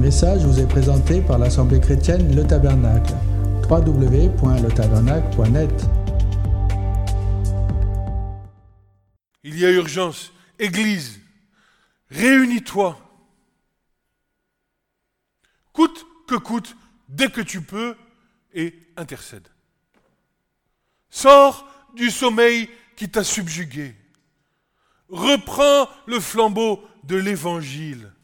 message vous est présenté par l'Assemblée chrétienne Le Tabernacle. www.letabernacle.net Il y a urgence. Église, réunis-toi. Coûte que coûte, dès que tu peux, et intercède. Sors du sommeil qui t'a subjugué. Reprends le flambeau de l'évangile,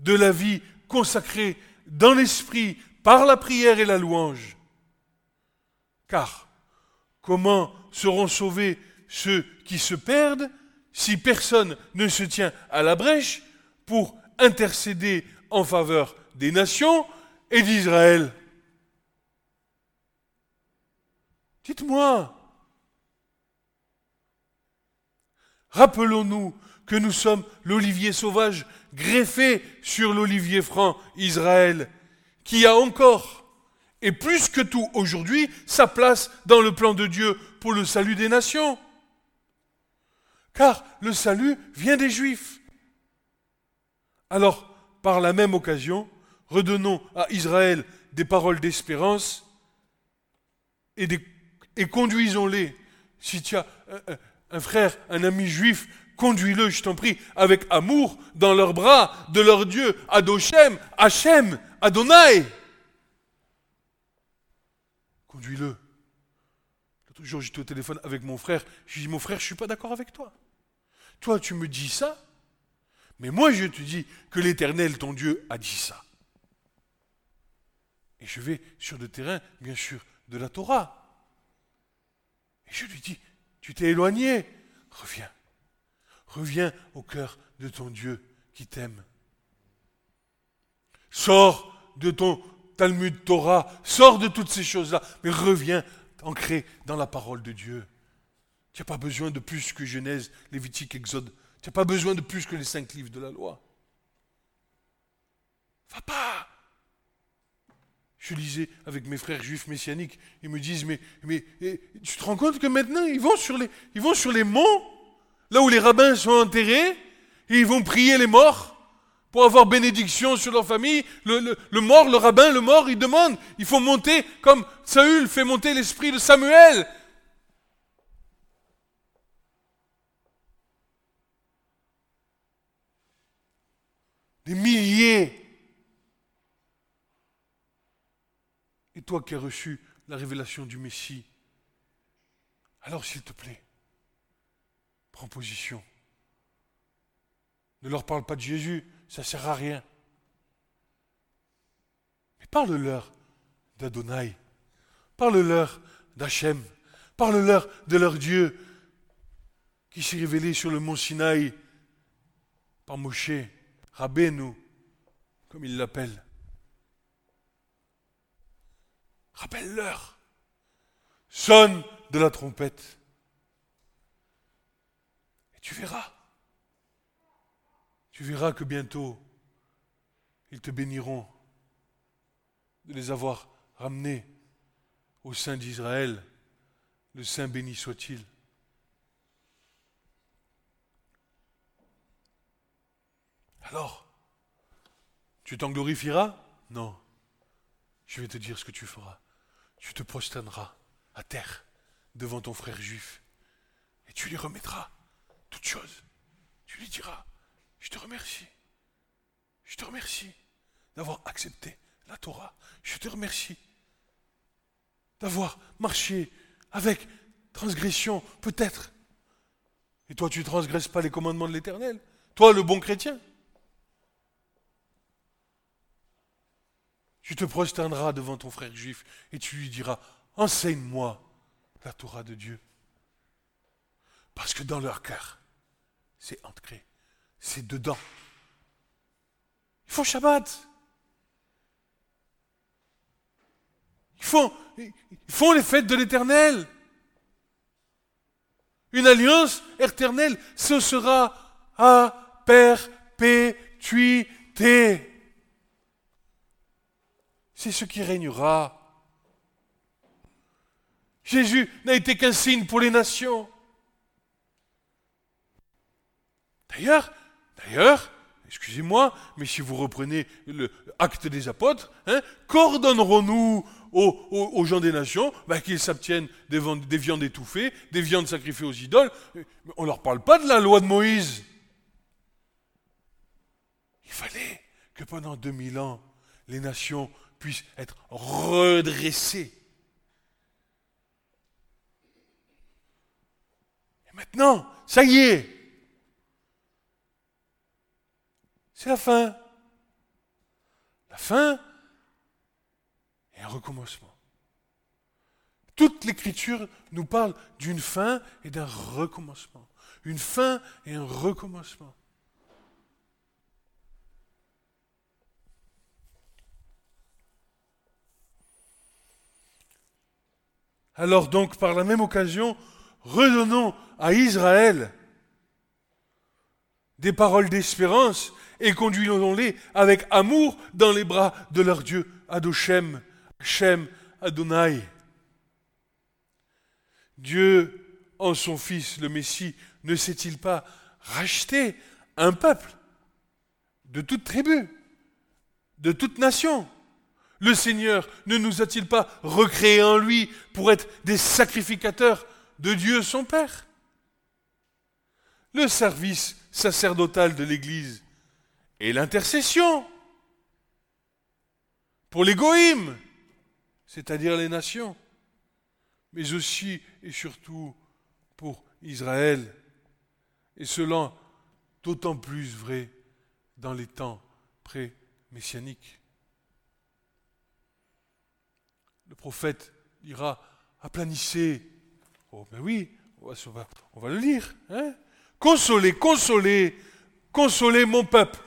de la vie consacrée dans l'esprit par la prière et la louange. Car comment seront sauvés ceux qui se perdent si personne ne se tient à la brèche pour intercéder en faveur des nations et d'Israël? Dites-moi, Rappelons-nous que nous sommes l'olivier sauvage greffé sur l'olivier franc Israël, qui a encore, et plus que tout aujourd'hui, sa place dans le plan de Dieu pour le salut des nations. Car le salut vient des Juifs. Alors, par la même occasion, redonnons à Israël des paroles d'espérance et, conduisons-les. Si tu as un frère, un ami juif, conduis-le, je t'en prie, avec amour dans leurs bras de leur Dieu, Adoshem, Hachem, Adonai. Conduis-le. L'autre jour, j'étais au téléphone avec mon frère. Je lui dis, mon frère, je ne suis pas d'accord avec toi. Toi, tu me dis ça, mais moi, je te dis que l'Éternel, ton Dieu, a dit ça. Et je vais sur le terrain, bien sûr, de la Torah. Et je lui dis, tu t'es éloigné? Reviens. Reviens au cœur de ton Dieu qui t'aime. Sors de ton Talmud Torah, sors de toutes ces choses-là, mais reviens ancré dans la parole de Dieu. Tu n'as pas besoin de plus que Genèse, Lévitique, Exode. Tu n'as pas besoin de plus que les cinq livres de la loi. Va pas je lisais avec mes frères juifs messianiques, ils me disent, mais, mais tu te rends compte que maintenant, ils vont, sur les, ils vont sur les monts, là où les rabbins sont enterrés, et ils vont prier les morts pour avoir bénédiction sur leur famille. Le, le mort, le rabbin, le mort, il demande, il faut monter comme Saül fait monter l'esprit de Samuel. Des milliers Et toi qui as reçu la révélation du Messie, alors s'il te plaît, position. Ne leur parle pas de Jésus, ça ne sert à rien. Mais parle-leur d'Adonai. Parle-leur d'Hachem. Parle-leur de leur Dieu qui s'est révélé sur le mont Sinaï par Moshe, Rabbeinu, comme il l'appelle. Rappelle-leur. Sonne de la trompette. Tu verras. Tu verras que bientôt, ils te béniront de les avoir ramenés au sein d'Israël. Le Saint béni soit-il. Alors, tu t'en glorifieras? Non. Je vais te dire ce que tu feras tu te prosterneras à terre devant ton frère juif et tu lui remettras toutes choses. Tu lui diras, je te remercie. Je te remercie d'avoir accepté la Torah. Je te remercie d'avoir marché avec transgression, peut-être. Et toi, tu ne transgresses pas les commandements de l'Éternel. Toi, le bon chrétien. Tu te prosterneras devant ton frère juif et tu lui diras, enseigne-moi la Torah de Dieu. Parce que dans leur cœur, c'est ancré, c'est dedans. Ils font Shabbat. Ils font, ils font les fêtes de l'éternel. Une alliance éternelle, ce sera à perpétuité c'est ce qui régnera. Jésus n'a été qu'un signe pour les nations. D'ailleurs, d'ailleurs, excusez-moi, mais si vous reprenez le acte des apôtres, hein, qu'ordonnerons-nous aux, gens des nations? Ben, Qu'ils s'abtiennent des, des, viandes étouffées, des viandes sacrifiées aux idoles. On ne leur parle pas de la loi de Moïse. Il fallait que pendant 2000 ans, les nations puissent être redressées. Et maintenant, ça y est, c'est la fin. La fin et un recommencement. Toute l'écriture nous parle d'une fin et d'un recommencement. Une fin et un recommencement. Alors donc, par la même occasion, redonnons à Israël des paroles d'espérance et conduisons-les avec amour dans les bras de leur Dieu, Adoshem, Shem, Adonai. Dieu, en son Fils, le Messie, ne s'est-il pas racheté un peuple de toute tribu, de toute nation? Le Seigneur ne nous a-t-il pas recréés en lui pour être des sacrificateurs de Dieu son Père? Le service sacerdotal de l'Église et l'intercession pour les goïms, c'est-à-dire les nations, mais aussi et surtout pour Israël, et cela d'autant plus vrai dans les temps pré-messianiques. Le prophète dira aplanissez. Oh, ben oui, on va, on va le lire. Hein consolez, consolez, consolez mon peuple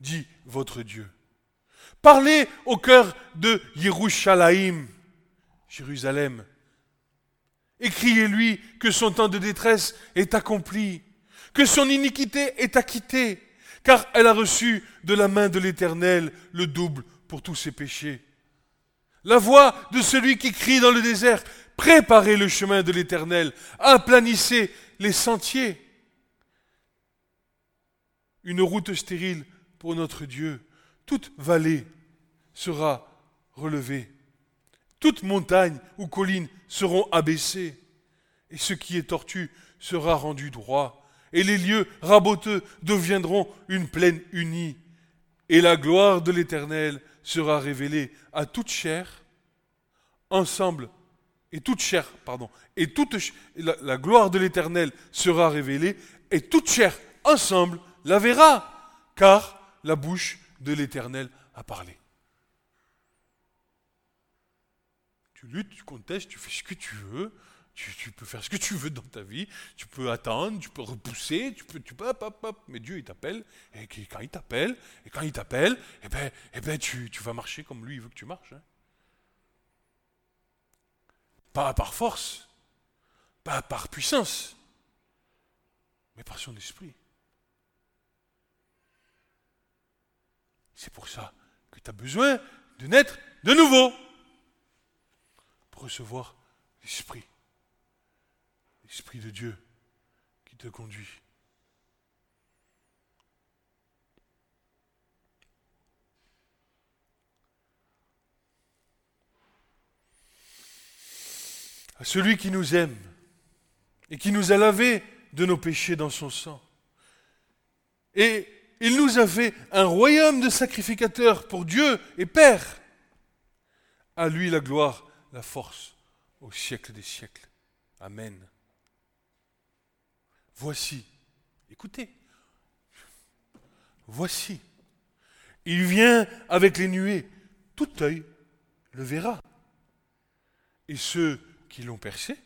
dit votre Dieu. Parlez au cœur de Yerushalayim, Jérusalem. Écriez-lui que son temps de détresse est accompli, que son iniquité est acquittée, car elle a reçu de la main de l'Éternel le double pour tous ses péchés. La voix de celui qui crie dans le désert, préparez le chemin de l'Éternel, aplanissez les sentiers. Une route stérile pour notre Dieu. Toute vallée sera relevée. Toute montagne ou colline seront abaissées. Et ce qui est tortu sera rendu droit. Et les lieux raboteux deviendront une plaine unie. Et la gloire de l'Éternel sera révélée à toute chair, ensemble, et toute chair, pardon, et toute la, la gloire de l'Éternel sera révélée, et toute chair ensemble la verra, car la bouche de l'Éternel a parlé. Tu luttes, tu contestes, tu fais ce que tu veux, tu, peux faire ce que tu veux dans ta vie, tu peux attendre, tu peux repousser, tu peux, tu peux, hop, hop, hop. mais Dieu il t'appelle, et quand il t'appelle, et quand il t'appelle, eh ben, eh ben tu, vas marcher comme lui il veut que tu marches. Hein. Pas par force, pas par puissance, mais par son esprit. C'est pour ça que tu as besoin de naître de nouveau pour recevoir l'Esprit. L'Esprit de Dieu qui te conduit. À celui qui nous aime et qui nous a lavé de nos péchés dans son sang. Et il nous a fait un royaume de sacrificateurs pour Dieu et Père. À lui la gloire, la force, au siècle des siècles. Amen. Voici, écoutez, voici, il vient avec les nuées, tout œil le verra. Et ceux qui l'ont percé,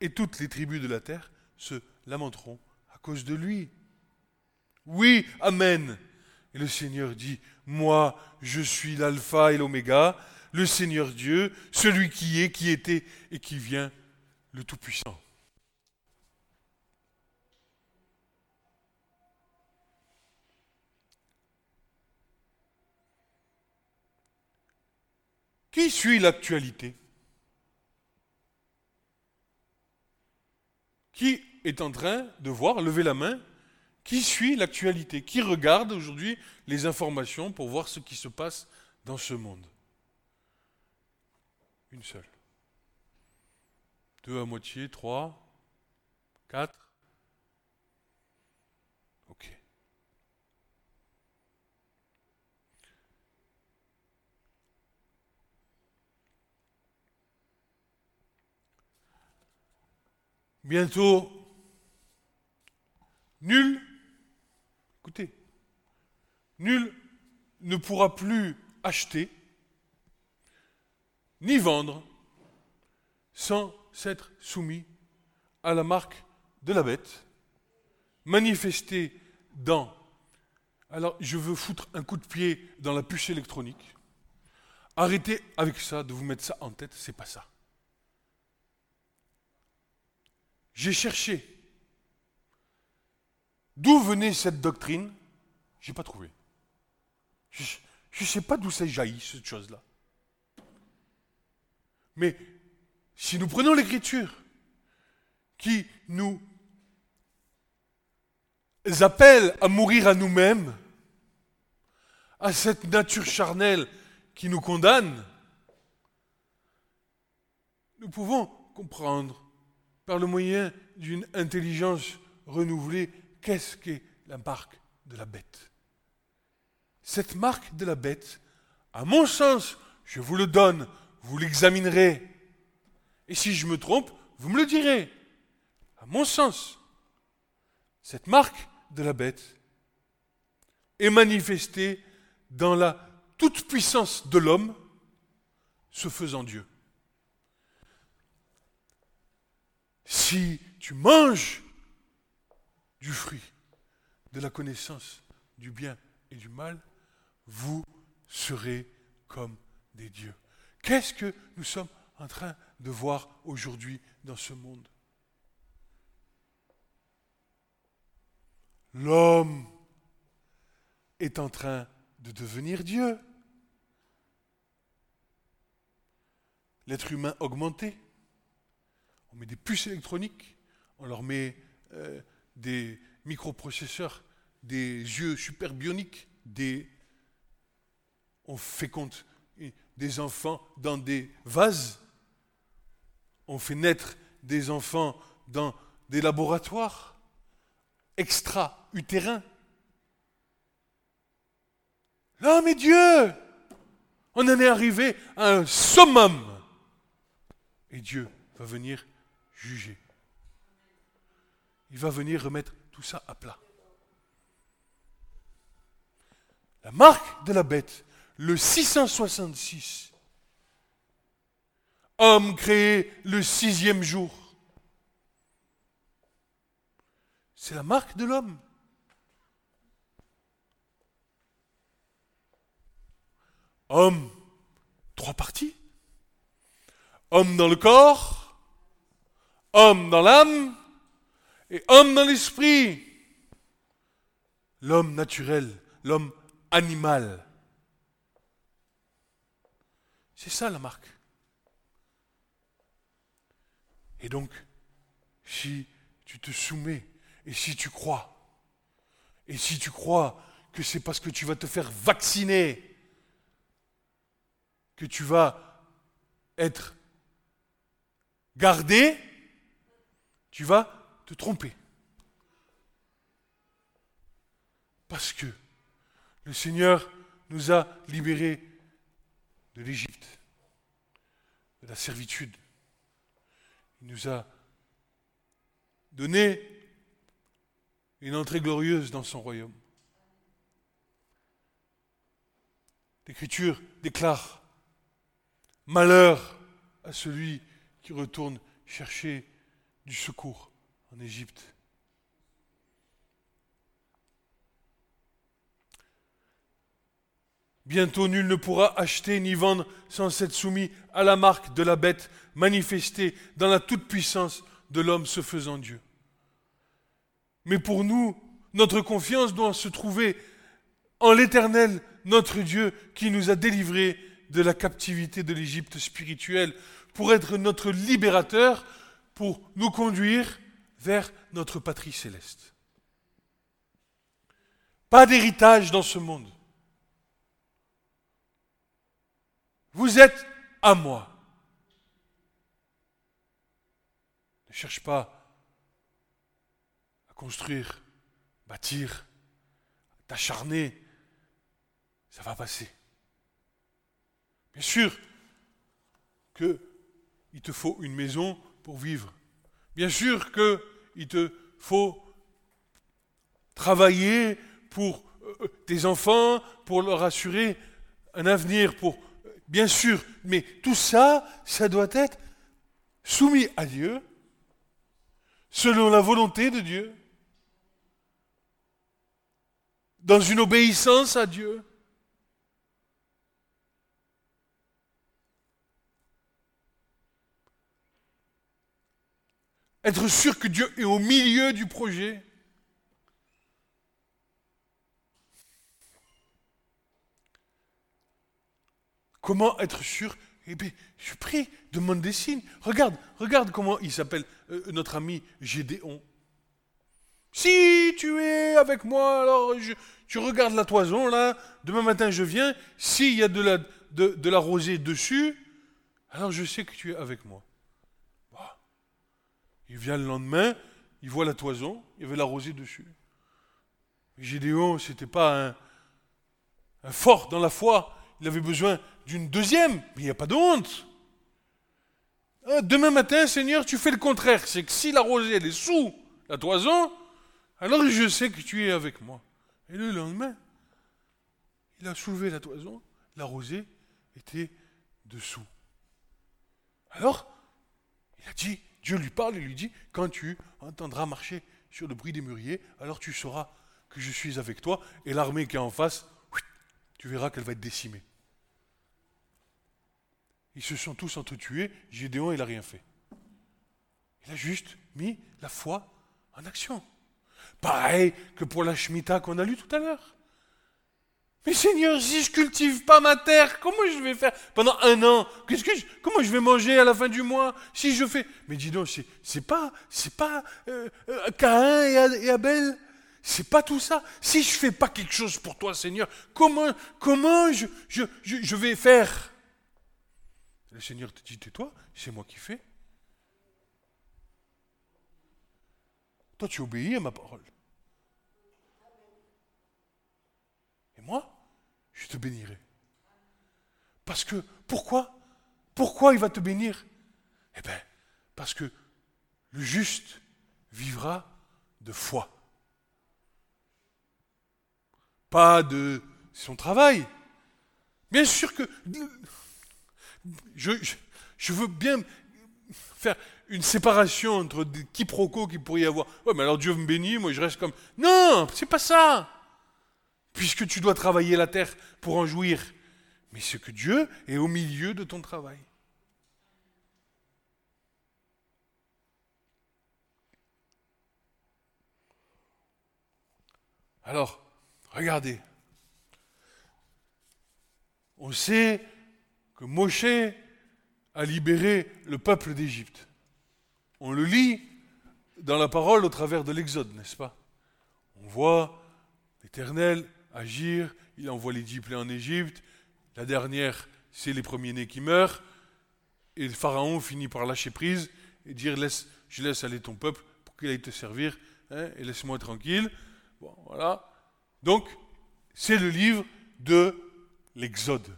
et toutes les tribus de la terre se lamenteront à cause de lui. Oui, Amen. Et le Seigneur dit, moi, je suis l'alpha et l'oméga, le Seigneur Dieu, celui qui est, qui était et qui vient, le Tout-Puissant. Qui suit l'actualité? Qui est en train de voir, lever la main? Qui suit l'actualité? Qui regarde aujourd'hui les informations pour voir ce qui se passe dans ce monde? Une seule. Deux à moitié, trois, quatre. Ok. Bientôt, nul, écoutez, nul ne pourra plus acheter ni vendre sans s'être soumis à la marque de la bête, manifestée dans... Alors, je veux foutre un coup de pied dans la puce électronique. Arrêtez avec ça, de vous mettre ça en tête, c'est pas ça. J'ai cherché d'où venait cette doctrine, j'ai pas trouvé. Je ne sais pas d'où ça jaillit, cette chose-là. Mais si nous prenons l'écriture qui nous appelle à mourir à nous-mêmes, à cette nature charnelle qui nous condamne, nous pouvons comprendre par le moyen d'une intelligence renouvelée qu'est-ce qu'est la marque de la bête? Cette marque de la bête, à mon sens, je vous le donne, vous l'examinerez et si je me trompe, vous me le direz. À mon sens, cette marque de la bête est manifestée dans la toute-puissance de l'homme se faisant Dieu. Si tu manges du fruit de la connaissance du bien et du mal, vous serez comme des dieux. Qu'est-ce que nous sommes en train de voir aujourd'hui dans ce monde? L'homme est en train de devenir Dieu. L'être humain augmenté. On met des puces électroniques, on leur met euh, des microprocesseurs, des yeux super bioniques, des... on féconde des enfants dans des vases on fait naître des enfants dans des laboratoires extra-utérins. L'homme est Dieu. On en est arrivé à un summum. Et Dieu va venir juger. Il va venir remettre tout ça à plat. La marque de la bête, le 666, homme créé le sixième jour. C'est la marque de l'homme. Homme, trois parties. Homme dans le corps, homme dans l'âme et homme dans l'esprit. L'homme naturel, l'homme animal. C'est ça la marque. Et donc, si tu te soumets et si tu crois, et si tu crois que c'est parce que tu vas te faire vacciner que tu vas être gardé, tu vas te tromper. Parce que le Seigneur nous a libérés de l'Égypte, de la servitude, il nous a donné une entrée glorieuse dans son royaume. L'Écriture déclare Malheur à celui qui retourne chercher du secours en Égypte. Bientôt nul ne pourra acheter ni vendre sans être soumis à la marque de la bête manifestée dans la toute-puissance de l'homme se faisant Dieu. Mais pour nous, notre confiance doit se trouver en l'Éternel, notre Dieu, qui nous a délivrés de la captivité de l'Égypte spirituelle, pour être notre libérateur, pour nous conduire vers notre patrie céleste. pas d'héritage dans ce monde. Vous êtes à moi. Ne cherche pas à construire, bâtir, t'acharner. Ça va passer. Bien sûr qu'il te faut une maison pour vivre. Bien sûr qu'il te faut travailler pour euh, tes enfants, pour leur assurer un avenir, pour bien sûr, mais tout ça, ça doit être soumis à Dieu, selon la volonté de Dieu, dans une obéissance à Dieu. Être sûr que Dieu est au milieu du projet. Comment être sûr? Eh bien, je prie, demande des signes. Regarde, regarde comment il s'appelle euh, notre ami Gédéon. Si tu es avec moi, alors tu regardes la toison là, demain matin je viens, s'il y a de, la rosée dessus, alors je sais que tu es avec moi. Il vient le lendemain, il voit la toison, il y avait la rosée dessus. Gédéon, c'était pas un, un fort dans la foi, il avait besoin d'une deuxième, mais il n'y a pas de honte. Euh, demain matin, Seigneur, tu fais le contraire. C'est que si la rosée, elle est sous la toison, alors je sais que tu es avec moi. Et le lendemain, il a soulevé la toison, la rosée était dessous. Alors, il a dit, Dieu lui parle et lui dit, quand tu entendras marcher sur le bruit des mûriers, alors tu sauras que je suis avec toi, et l'armée qui est en face, tu verras qu'elle va être décimée. Ils se sont tous entretués, Gédéon, il n'a rien fait. Il a juste mis la foi en action. Pareil que pour la Shemitah qu'on a lu tout à l'heure. Mais Seigneur, si je cultive pas ma terre, comment je vais faire? Pendant un an Qu'est-ce que Comment je vais manger à la fin du mois Si je fais, mais dis donc, c'est pas, c'est pas euh, euh, Caïn et, Abel, c'est pas tout ça. Si je fais pas quelque chose pour toi, Seigneur, comment, comment je, je, je vais faire? Le Seigneur te dit, tais-toi, c'est moi qui fais. Toi, tu obéis à ma parole. Et moi, je te bénirai. Parce que, pourquoi Pourquoi il va te bénir? Eh bien, parce que le juste vivra de foi. Pas de son travail. Bien sûr que je, veux bien faire une séparation entre des quiproquos qu'il pourrait y avoir. Ouais, mais alors Dieu me bénit, moi je reste comme. Non, c'est pas ça. Puisque tu dois travailler la terre pour en jouir. Mais c'est que Dieu est au milieu de ton travail. Alors, regardez. On sait que Moshe a libéré le peuple d'Égypte. On le lit dans la parole au travers de l'Exode, n'est-ce pas? On voit l'Éternel agir, il envoie les dix en Égypte, la dernière, c'est les premiers-nés qui meurent, et le Pharaon finit par lâcher prise et dire laisse, je laisse aller ton peuple pour qu'il aille te servir, hein, et laisse-moi tranquille. Bon, voilà. Donc, c'est le livre de l'Exode.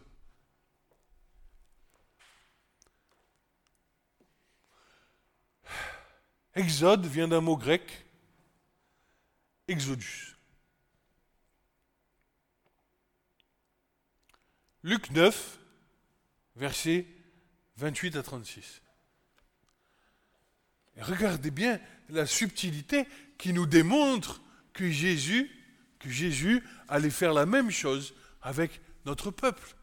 Exode vient d'un mot grec, exodus. Luc 9, versets 28 à 36. regardez bien la subtilité qui nous démontre que Jésus, que Jésus allait faire la même chose avec notre peuple.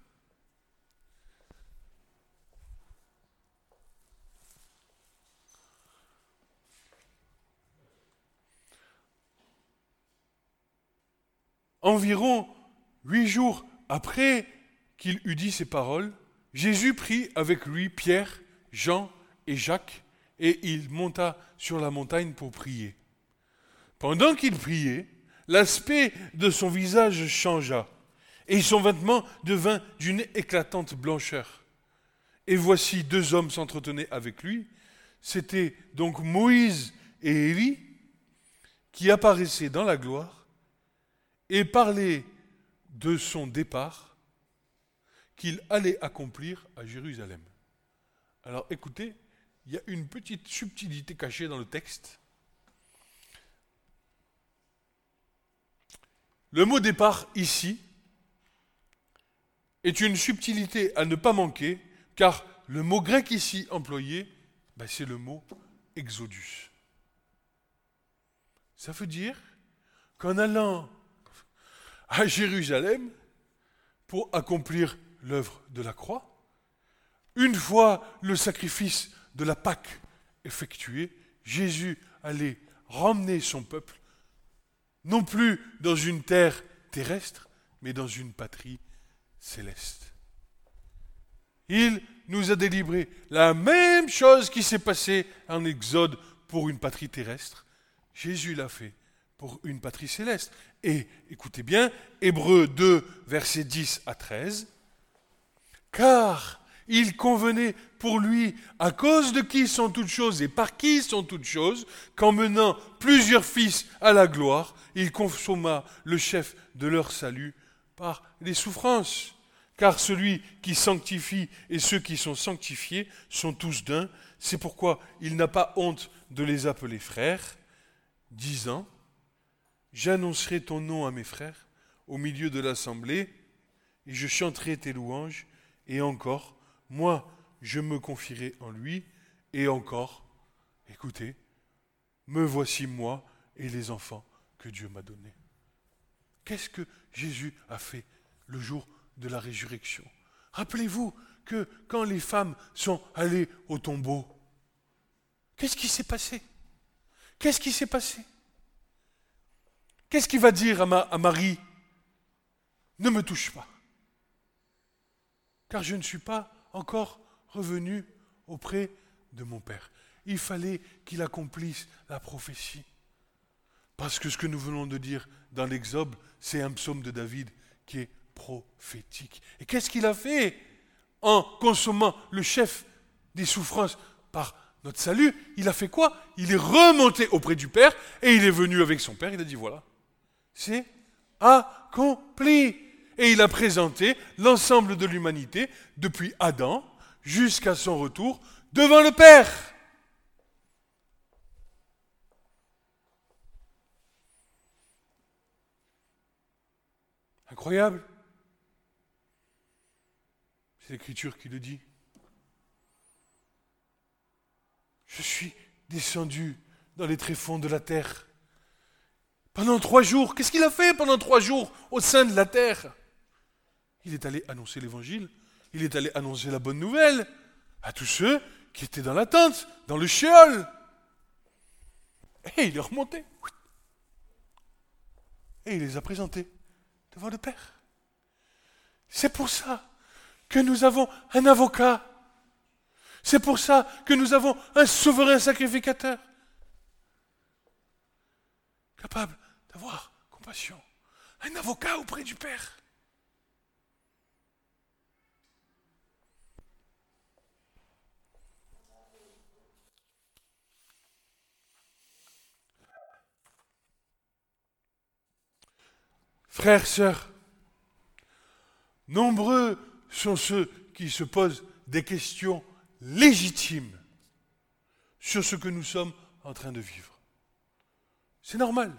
Environ huit jours après qu'il eut dit ces paroles, Jésus prit avec lui Pierre, Jean et Jacques, et il monta sur la montagne pour prier. Pendant qu'il priait, L'aspect de son visage changea, et son vêtement devint d'une éclatante blancheur. Et voici deux hommes s'entretenaient avec lui. C'étaient donc Moïse et Élie qui apparaissaient dans la gloire et parlaient de son départ qu'il allait accomplir à Jérusalem. Alors écoutez, il y a une petite subtilité cachée dans le texte. Le mot départ ici est une subtilité à ne pas manquer, car le mot grec ici employé, ben, c'est le mot exodus. Ça veut dire qu'en allant à Jérusalem pour accomplir l'œuvre de la croix, une fois le sacrifice de la Pâque effectué, Jésus allait ramener son peuple non plus dans une terre terrestre, mais dans une patrie céleste. Il nous a délivré la même chose qui s'est passée en Exode pour une patrie terrestre. Jésus l'a fait pour une patrie céleste. Et écoutez bien, Hébreu 2, versets 10 à 13. Car il convenait pour lui, à cause de qui sont toutes choses et par qui sont toutes choses, qu'en menant plusieurs fils à la gloire, il consomma le chef de leur salut par les souffrances. Car celui qui sanctifie et ceux qui sont sanctifiés sont tous d'un. C'est pourquoi il n'a pas honte de les appeler frères, disant, J'annoncerai ton nom à mes frères au milieu de l'assemblée, et je chanterai tes louanges, et encore, moi, je me confierai en lui, et encore, écoutez, me voici moi et les enfants que Dieu m'a donnés. Qu'est-ce que Jésus a fait le jour de la résurrection? Rappelez-vous que quand les femmes sont allées au tombeau, qu'est-ce qui s'est passé? Qu'est-ce qui s'est passé? Qu'est-ce qu'il va dire à, à Marie? Ne me touche pas, car je ne suis pas encore revenu auprès de mon Père. Il fallait qu'il accomplisse la prophétie. Parce que ce que nous venons de dire dans l'Exode, c'est un psaume de David qui est prophétique. Et qu'est-ce qu'il a fait en consommant le chef des souffrances par notre salut? Il a fait quoi? Il est remonté auprès du Père et il est venu avec son Père. Il a dit voilà, c'est accompli. Et il a présenté l'ensemble de l'humanité depuis Adam jusqu'à son retour devant le Père. Incroyable. C'est l'Écriture qui le dit. Je suis descendu dans les tréfonds de la terre. Pendant trois jours, qu'est-ce qu'il a fait pendant trois jours au sein de la terre? Il est allé annoncer l'Évangile il est allé annoncer la bonne nouvelle à tous ceux qui étaient dans la tente, dans le shéol. Et il est remonté. Et il les a présentés devant le Père. C'est pour ça que nous avons un avocat. C'est pour ça que nous avons un souverain sacrificateur. Capable d'avoir compassion. Un avocat auprès du Père. Frères, sœurs, nombreux sont ceux qui se posent des questions légitimes sur ce que nous sommes en train de vivre. C'est normal.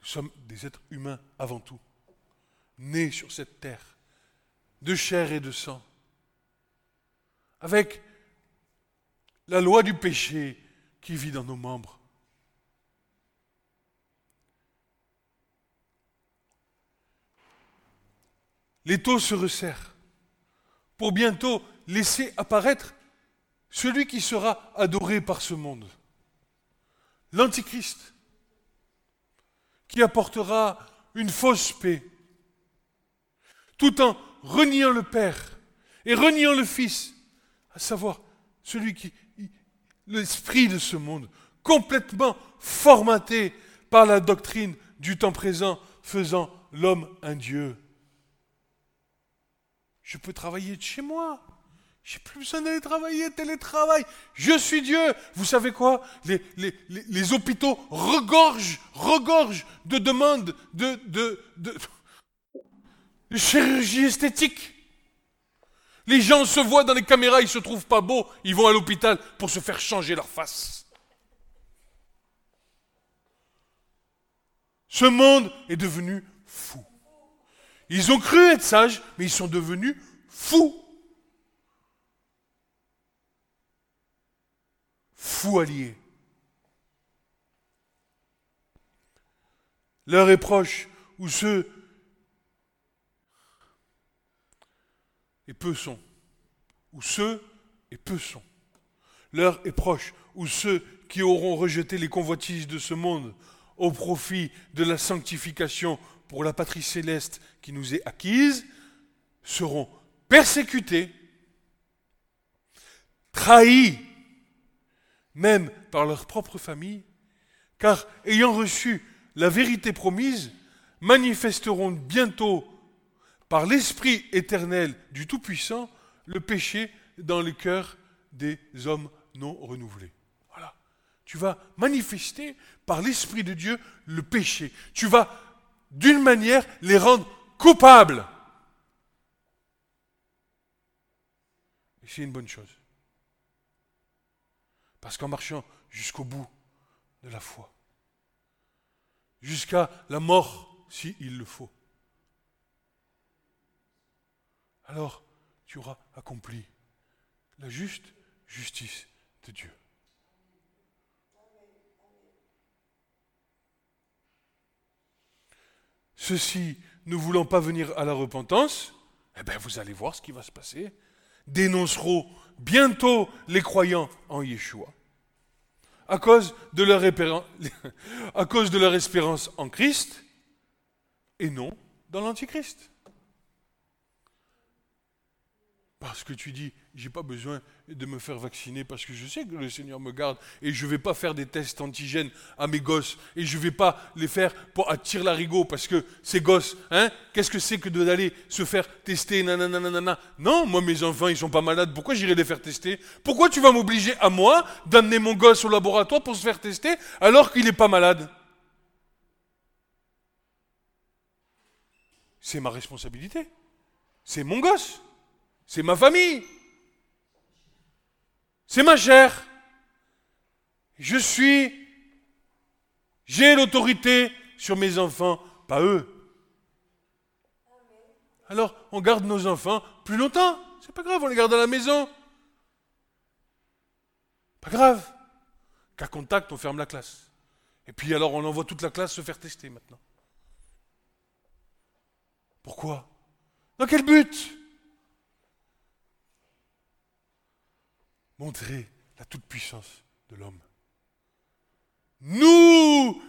Nous sommes des êtres humains avant tout, nés sur cette terre, de chair et de sang, avec la loi du péché qui vit dans nos membres. Les taux se resserrent pour bientôt laisser apparaître celui qui sera adoré par ce monde, l'Antichrist, qui apportera une fausse paix, tout en reniant le Père et reniant le Fils, à savoir celui qui, l'esprit de ce monde, complètement formaté par la doctrine du temps présent, faisant l'homme un Dieu. Je peux travailler de chez moi. J'ai plus besoin d'aller travailler, télétravail. Je suis Dieu. Vous savez quoi? Les, hôpitaux regorgent, regorgent de demandes de, de, de, chirurgie esthétique. Les gens se voient dans les caméras, ils se trouvent pas beaux, ils vont à l'hôpital pour se faire changer leur face. Ce monde est devenu fou. Ils ont cru être sages, mais ils sont devenus fous. Fous alliés. L'heure est proche où ceux et peu sont, où ceux et peu sont. L'heure est proche où ceux qui auront rejeté les convoitises de ce monde au profit de la sanctification pour la patrie céleste qui nous est acquise, seront persécutés, trahis, même par leur propre famille, car ayant reçu la vérité promise, manifesteront bientôt par l'Esprit éternel du Tout-Puissant le péché dans les cœurs des hommes non renouvelés. Voilà. Tu vas manifester par l'Esprit de Dieu le péché. Tu vas, d'une manière, les rendre coupables. Et c'est une bonne chose. Parce qu'en marchant jusqu'au bout de la foi, jusqu'à la mort, s'il le faut, alors tu auras accompli la juste justice de Dieu. Ceux-ci ne voulant pas venir à la repentance, eh bien vous allez voir ce qui va se passer, dénonceront bientôt les croyants en Yeshua à à cause de leur espérance en Christ et non dans l'Antichrist. Parce que tu dis, j'ai pas besoin de me faire vacciner parce que je sais que le Seigneur me garde et je ne vais pas faire des tests antigènes à mes gosses et je ne vais pas les faire pour attirer l'arigot parce que ces gosses, hein, qu'est-ce que c'est que d'aller se faire tester, nanana, Non, moi mes enfants ils sont pas malades, pourquoi j'irai les faire tester? Pourquoi tu vas m'obliger à moi d'amener mon gosse au laboratoire pour se faire tester alors qu'il n'est pas malade? C'est ma responsabilité. C'est mon gosse. C'est ma famille. C'est ma chair. Je suis, j'ai l'autorité sur mes enfants, pas eux. Alors, on garde nos enfants plus longtemps. C'est pas grave, on les garde à la maison. Pas grave. Qu'à contact, on ferme la classe. Et puis alors, on envoie toute la classe se faire tester maintenant. Pourquoi? Dans quel but? Montrer la toute-puissance de l'homme. Nous,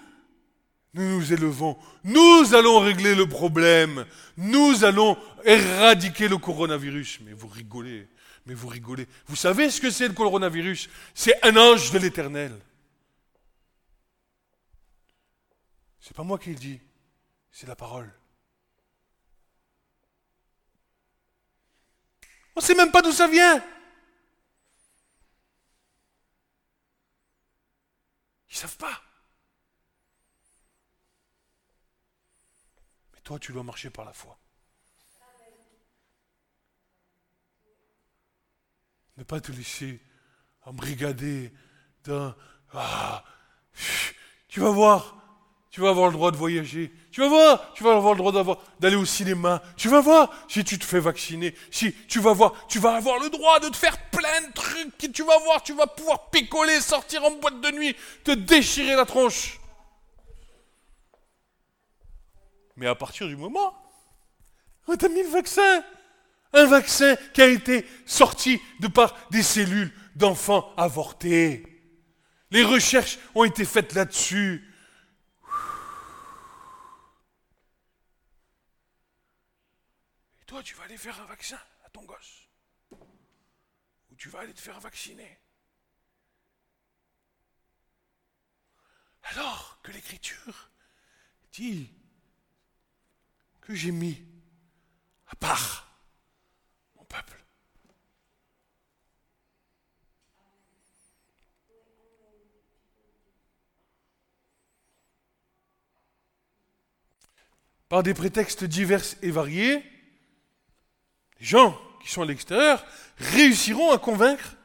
nous nous élevons, nous allons régler le problème, nous allons éradiquer le coronavirus. Mais vous rigolez, mais vous rigolez. Vous savez ce que c'est le coronavirus? C'est un ange de l'éternel. C'est pas moi qui le dis, c'est la parole. On ne sait même pas d'où ça vient. Ils ne savent pas. Mais toi, tu dois marcher par la foi. Ne pas te laisser embrigader d'un... Ah, tu vas voir, tu vas avoir le droit de voyager. Tu vas voir, tu vas avoir le droit d'aller au cinéma. Tu vas voir si tu te fais vacciner. Si tu vas voir, tu vas avoir le droit de te faire plein de trucs. Tu vas voir, tu vas pouvoir picoler, sortir en boîte de nuit, te déchirer la tronche. Mais à partir du moment où tu mis le vaccin, un vaccin qui a été sorti de par des cellules d'enfants avortés. Les recherches ont été faites là-dessus. Toi, tu vas aller faire un vaccin à ton gosse. Ou tu vas aller te faire vacciner. Alors que l'Écriture dit que j'ai mis à part mon peuple. Par des prétextes divers et variés, gens qui sont à l'extérieur réussiront à convaincre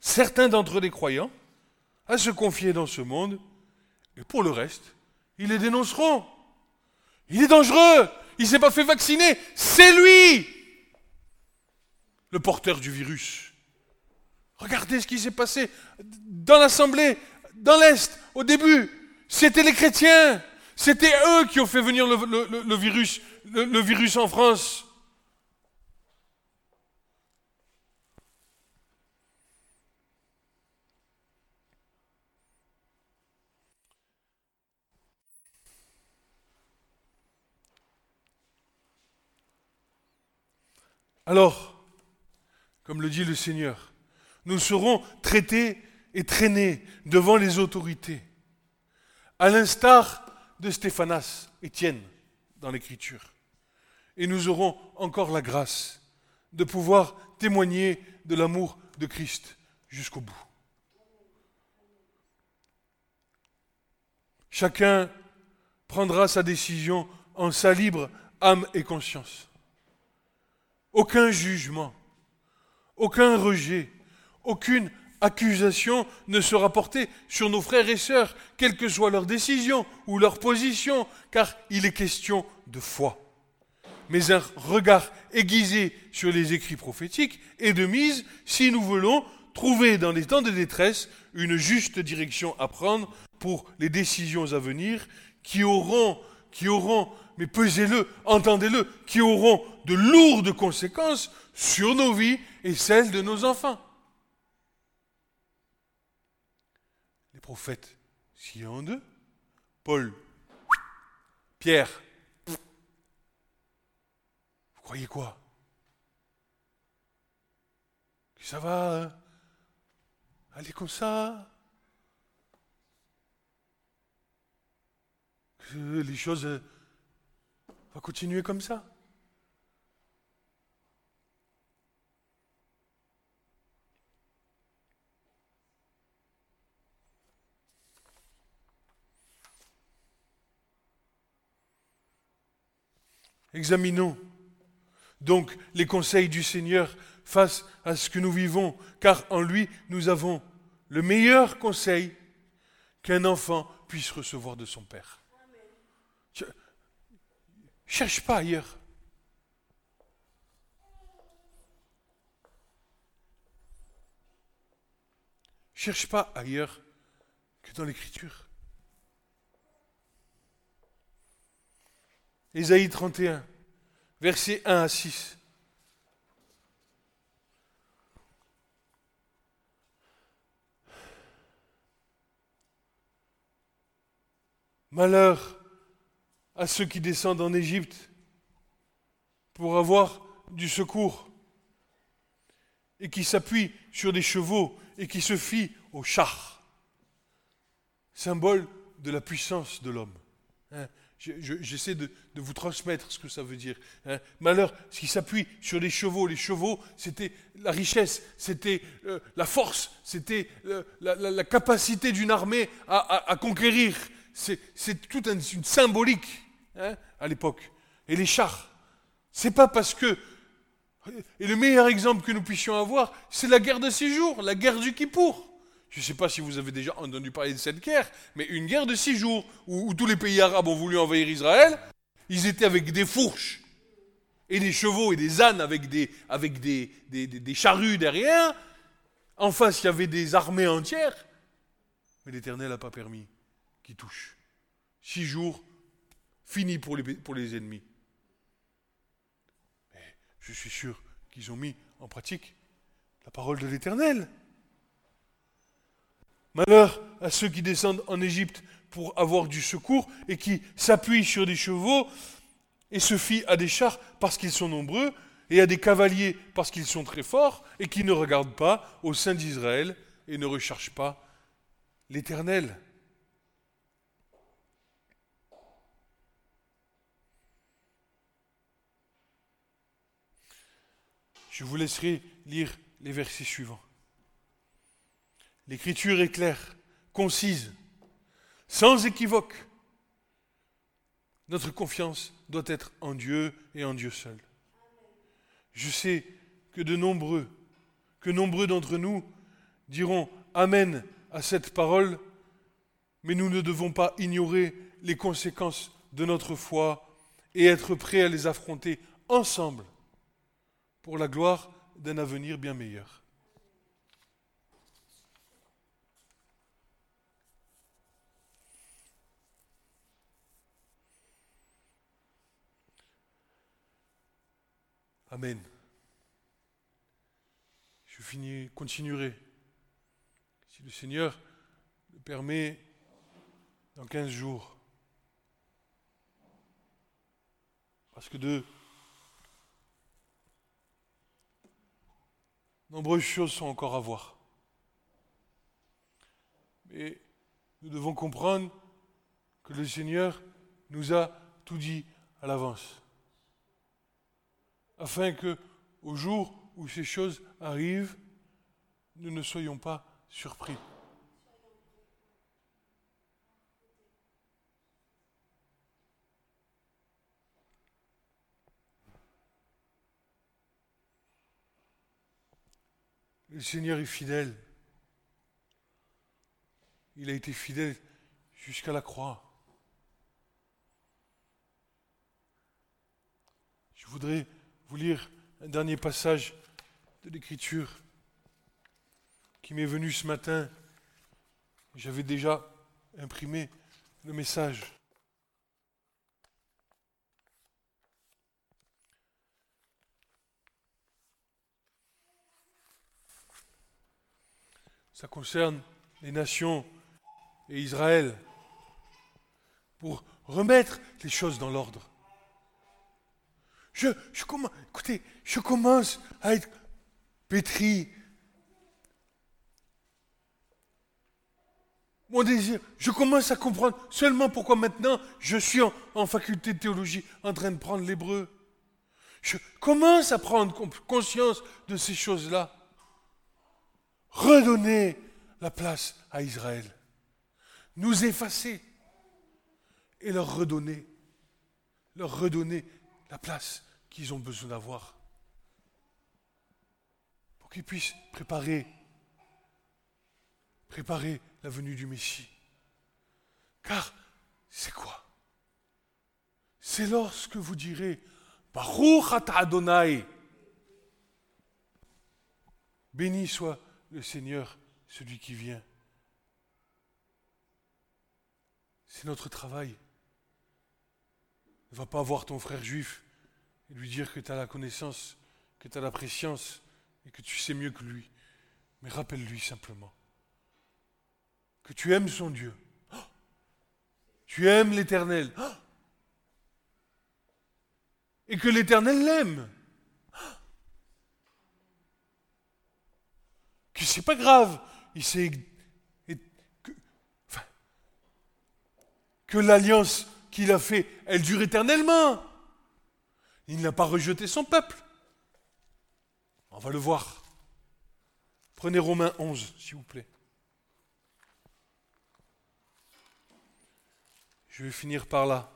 certains d'entre les croyants à se confier dans ce monde, et pour le reste, ils les dénonceront. Il est dangereux, il ne s'est pas fait vacciner, c'est lui le porteur du virus. Regardez ce qui s'est passé dans l'Assemblée, dans l'Est, au début. C'était les chrétiens. C'était eux qui ont fait venir le, virus, le virus en France. Alors, comme le dit le Seigneur, nous serons traités et traînés devant les autorités, à l'instar de Stéphanas, Étienne, dans l'Écriture. Et nous aurons encore la grâce de pouvoir témoigner de l'amour de Christ jusqu'au bout. Chacun prendra sa décision en sa libre âme et conscience aucun jugement, aucun rejet, aucune accusation ne sera portée sur nos frères et sœurs, quelle que soit leur décision ou leur position, car il est question de foi. Mais un regard aiguisé sur les écrits prophétiques est de mise si nous voulons trouver dans les temps de détresse une juste direction à prendre pour les décisions à venir qui auront, qui auront mais pesez-le, entendez-le, qui auront de lourdes conséquences sur nos vies et celles de nos enfants. Les prophètes, s'il en deux, Paul, Pierre, vous croyez quoi? Que ça va euh, aller comme ça. Que les choses va continuer comme ça. Examinons donc les conseils du Seigneur face à ce que nous vivons, car en lui nous avons le meilleur conseil qu'un enfant puisse recevoir de son Père. Cherche pas ailleurs. Cherche pas ailleurs que dans l'Écriture. Ésaïe 31, versets 1 à 6. Malheur à ceux qui descendent en Égypte pour avoir du secours et qui s'appuient sur des chevaux et qui se fient aux chars, symbole de la puissance de l'homme. Hein, j'essaie de, vous transmettre ce que ça veut dire. Hein. Malheur, ce qui s'appuie sur les chevaux. Les chevaux, c'était la richesse, c'était euh, la force, c'était euh, la, capacité d'une armée à, conquérir. C'est toute une symbolique. Hein, à l'époque. Et les chars. C'est pas parce que. Et le meilleur exemple que nous puissions avoir, c'est la guerre de six jours, la guerre du Kippour. Je ne sais pas si vous avez déjà entendu parler de cette guerre, mais une guerre de six jours où, tous les pays arabes ont voulu envahir Israël, ils étaient avec des fourches et des chevaux et des ânes avec des, avec des, des, des charrues derrière. En face, il y avait des armées entières. Mais l'Éternel n'a pas permis qu'ils touchent. Six jours, fini pour les, pour les ennemis. Mais je suis sûr qu'ils ont mis en pratique la parole de l'Éternel. Malheur à ceux qui descendent en Égypte pour avoir du secours et qui s'appuient sur des chevaux et se fient à des chars parce qu'ils sont nombreux et à des cavaliers parce qu'ils sont très forts et qui ne regardent pas au sein d'Israël et ne recherchent pas l'Éternel. Je vous laisserai lire les versets suivants. L'écriture est claire, concise, sans équivoque. Notre confiance doit être en Dieu et en Dieu seul. Je sais que de nombreux, que nombreux d'entre nous diront Amen à cette parole, mais nous ne devons pas ignorer les conséquences de notre foi et être prêts à les affronter ensemble pour la gloire d'un avenir bien meilleur. Amen. Je finis, continuerai. Si le Seigneur le permet, dans 15 jours. Parce que de nombreuses choses sont encore à voir. Mais nous devons comprendre que le Seigneur nous a tout dit à l'avance afin que, au jour où ces choses arrivent, nous ne soyons pas surpris. Le Seigneur est fidèle. Il a été fidèle jusqu'à la croix. Je voudrais vous lire un dernier passage de l'Écriture qui m'est venu ce matin. J'avais déjà imprimé le message. Ça concerne les nations et Israël pour remettre les choses dans l'ordre. Je, commence, écoutez, je commence à être pétri. Mon désir, je commence à comprendre seulement pourquoi maintenant je suis en, faculté de théologie en train de prendre l'hébreu. Je commence à prendre conscience de ces choses-là. Redonner la place à Israël. Nous effacer et leur redonner, leur redonner la place qu'ils ont besoin d'avoir pour qu'ils puissent préparer, préparer la venue du Messie. Car c'est quoi? C'est lorsque vous direz Baruch Adonai. Béni soit le Seigneur, celui qui vient. C'est notre travail. Ne va pas voir ton frère juif et lui dire que tu as la connaissance, que tu as la préscience et que tu sais mieux que lui. Mais rappelle-lui simplement que tu aimes son Dieu. Tu aimes l'Éternel. Et que l'Éternel l'aime. Que c'est pas grave. Il sait que, l'alliance qu'il a fait, elle dure éternellement. Il n'a pas rejeté son peuple. On va le voir. Prenez Romains 11, s'il vous plaît. Je vais finir par là.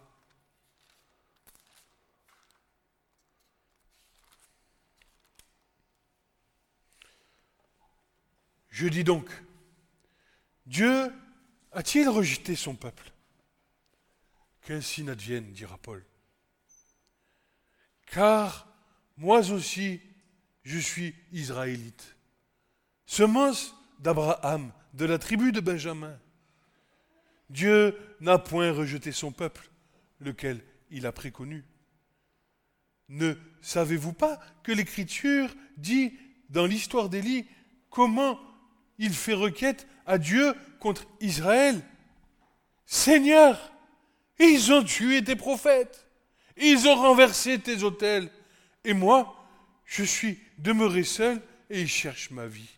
Je dis donc, Dieu a-t-il rejeté son peuple? Qu'ainsi n'advienne, dira Paul. Car moi aussi, je suis israélite. Semence d'Abraham, de la tribu de Benjamin. Dieu n'a point rejeté son peuple, lequel il a préconnu. Ne savez-vous pas que l'Écriture dit dans l'histoire d'Élie comment il fait requête à Dieu contre Israël. Seigneur, ils ont tué tes prophètes, ils ont renversé tes autels, et moi, je suis demeuré seul et ils cherchent ma vie.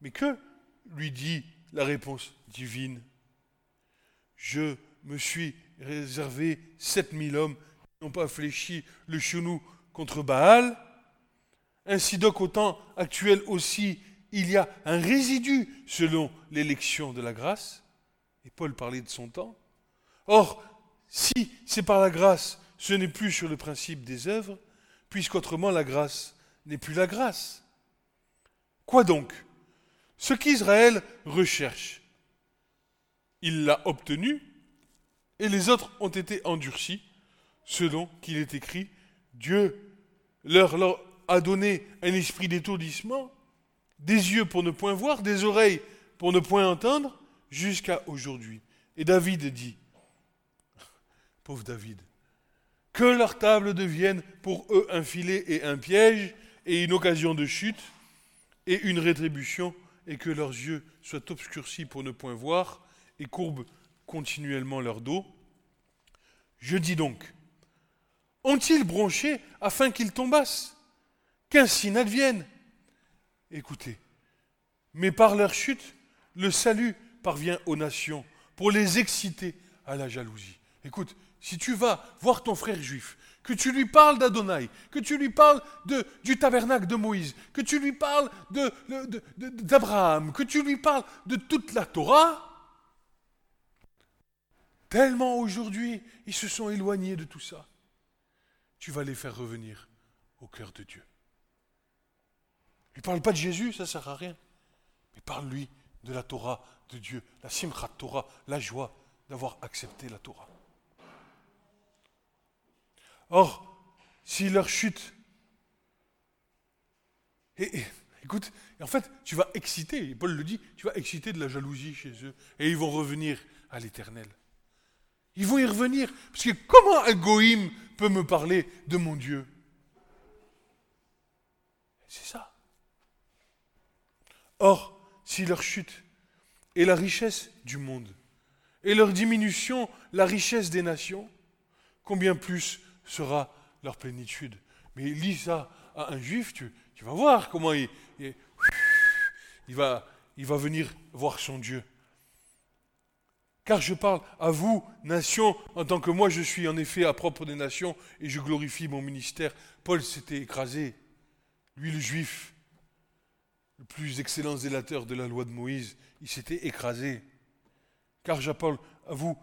Mais que lui dit la réponse divine? Je me suis réservé sept mille hommes qui n'ont pas fléchi le genou contre Baal, Ainsi donc au temps actuel aussi, il y a un résidu selon l'élection de la grâce. Et Paul parlait de son temps. Or, si c'est par la grâce, ce n'est plus sur le principe des œuvres, puisqu'autrement la grâce n'est plus la grâce. Quoi donc? Ce qu'Israël recherche, il l'a obtenu, et les autres ont été endurcis, selon qu'il est écrit, Dieu leur, leur a donné un esprit d'étourdissement, des yeux pour ne point voir, des oreilles pour ne point entendre, jusqu'à aujourd'hui. Et David dit, pauvre David, que leur table devienne pour eux un filet et un piège, et une occasion de chute, et une rétribution, et que leurs yeux soient obscurcis pour ne point voir, et courbent continuellement leur dos. Je dis donc, ont-ils bronché afin qu'ils tombassent? Qu'ainsi n'advienne Écoutez, mais par leur chute, le salut parvient aux nations pour les exciter à la jalousie. Écoute, si tu vas voir ton frère juif, que tu lui parles d'Adonai, que tu lui parles du tabernacle de Moïse, que tu lui parles d'Abraham, que tu lui parles de toute la Torah, tellement aujourd'hui ils se sont éloignés de tout ça, tu vas les faire revenir au cœur de Dieu. Ne parle pas de Jésus, ça ne sert à rien. Mais parle-lui de la Torah de Dieu, la simchat Torah, la joie d'avoir accepté la Torah. Or, si leur chute, et, écoute, en fait, tu vas exciter, Paul le dit, tu vas exciter de la jalousie chez eux, et ils vont revenir à l'éternel. Ils vont y revenir, parce que comment un goïm peut me parler de mon Dieu? C'est ça. Or, si leur chute est la richesse du monde, et leur diminution la richesse des nations, combien plus sera leur plénitude? Mais lis ça à un juif, tu, vas voir comment il, va venir voir son Dieu. Car je parle à vous, nations, en tant que moi je suis en effet à propre des nations et je glorifie mon ministère. Paul s'était écrasé, lui le juif, le plus excellent zélateur de la loi de Moïse, il s'était écrasé. Car j'appelle à vous,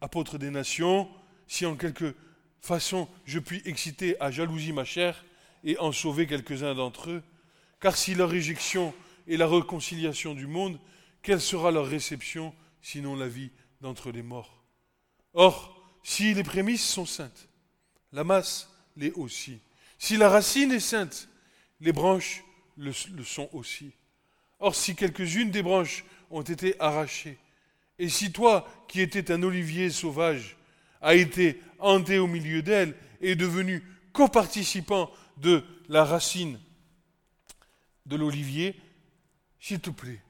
apôtres des nations, si en quelque façon je puis exciter à jalousie ma chair et en sauver quelques-uns d'entre eux, car si leur réjection est la réconciliation du monde, quelle sera leur réception sinon la vie d'entre les morts? Or, si les prémices sont saintes, la masse l'est aussi. Si la racine est sainte, les branches le, sont aussi. Or, si quelques-unes des branches ont été arrachées, et si toi, qui étais un olivier sauvage, as été hanté au milieu d'elles et devenu coparticipant de la racine de l'olivier, s'il te plaît,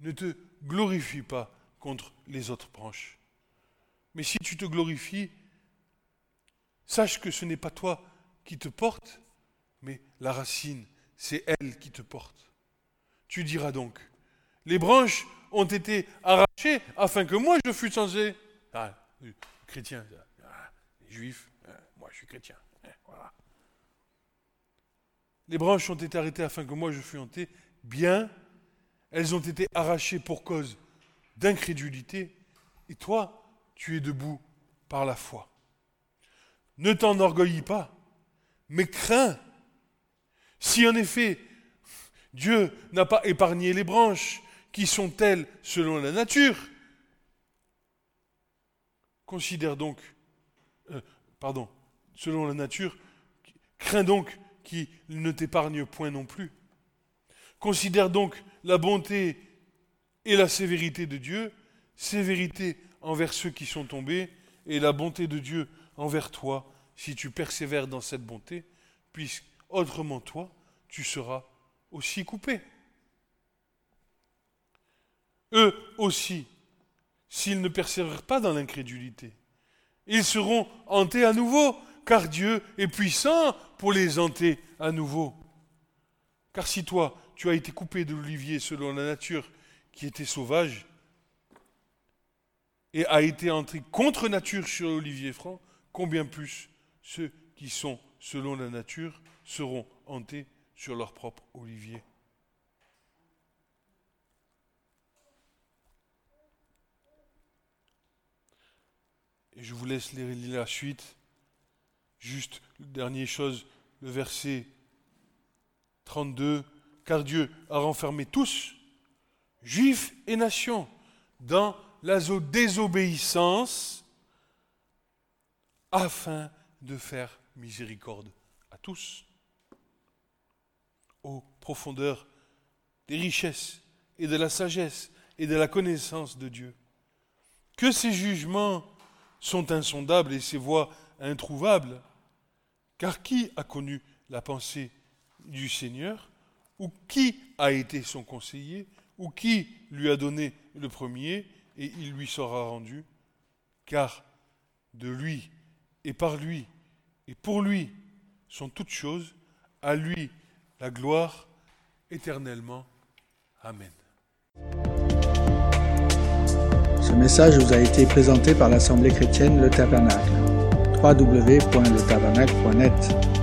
ne te glorifie pas contre les autres branches. Mais si tu te glorifies, sache que ce n'est pas toi qui te porte, mais la racine c'est elle qui te porte. Tu diras donc, les branches ont été arrachées afin que moi je fût censé. Ah, chrétien, ah, juif, hein, moi je suis chrétien. Hein, voilà. Les branches ont été arrêtées afin que moi je fût hanté. Bien, elles ont été arrachées pour cause d'incrédulité. Et toi, tu es debout par la foi. Ne t'enorgueillis pas, mais crains si en effet Dieu n'a pas épargné les branches qui sont telles selon la nature, considère donc, euh, pardon, selon la nature, crains donc qu'il ne t'épargne point non plus. Considère donc la bonté et la sévérité de Dieu, sévérité envers ceux qui sont tombés, et la bonté de Dieu envers toi, si tu persévères dans cette bonté, puisque autrement toi, tu seras aussi coupé. Eux aussi, s'ils ne persévèrent pas dans l'incrédulité, ils seront hantés à nouveau, car Dieu est puissant pour les hanter à nouveau. Car si toi, tu as été coupé de l'olivier selon la nature qui était sauvage, et a été entré contre nature sur l'olivier franc, combien plus ceux qui sont selon la nature seront hantés sur leur propre olivier. Et je vous laisse lire la suite. Juste, dernière chose, le verset 32. Car Dieu a renfermé tous, juifs et nations, dans la désobéissance, afin de faire miséricorde à tous. Aux profondeurs des richesses et de la sagesse et de la connaissance de Dieu. Que ces jugements sont insondables et ses voies introuvables. Car qui a connu la pensée du Seigneur Ou qui a été son conseiller Ou qui lui a donné le premier et il lui sera rendu? Car de lui et par lui et pour lui sont toutes choses, à lui la gloire éternellement. Amen. Ce message vous a été présenté par l'Assemblée chrétienne Le Tabernacle. www.letabernacle.net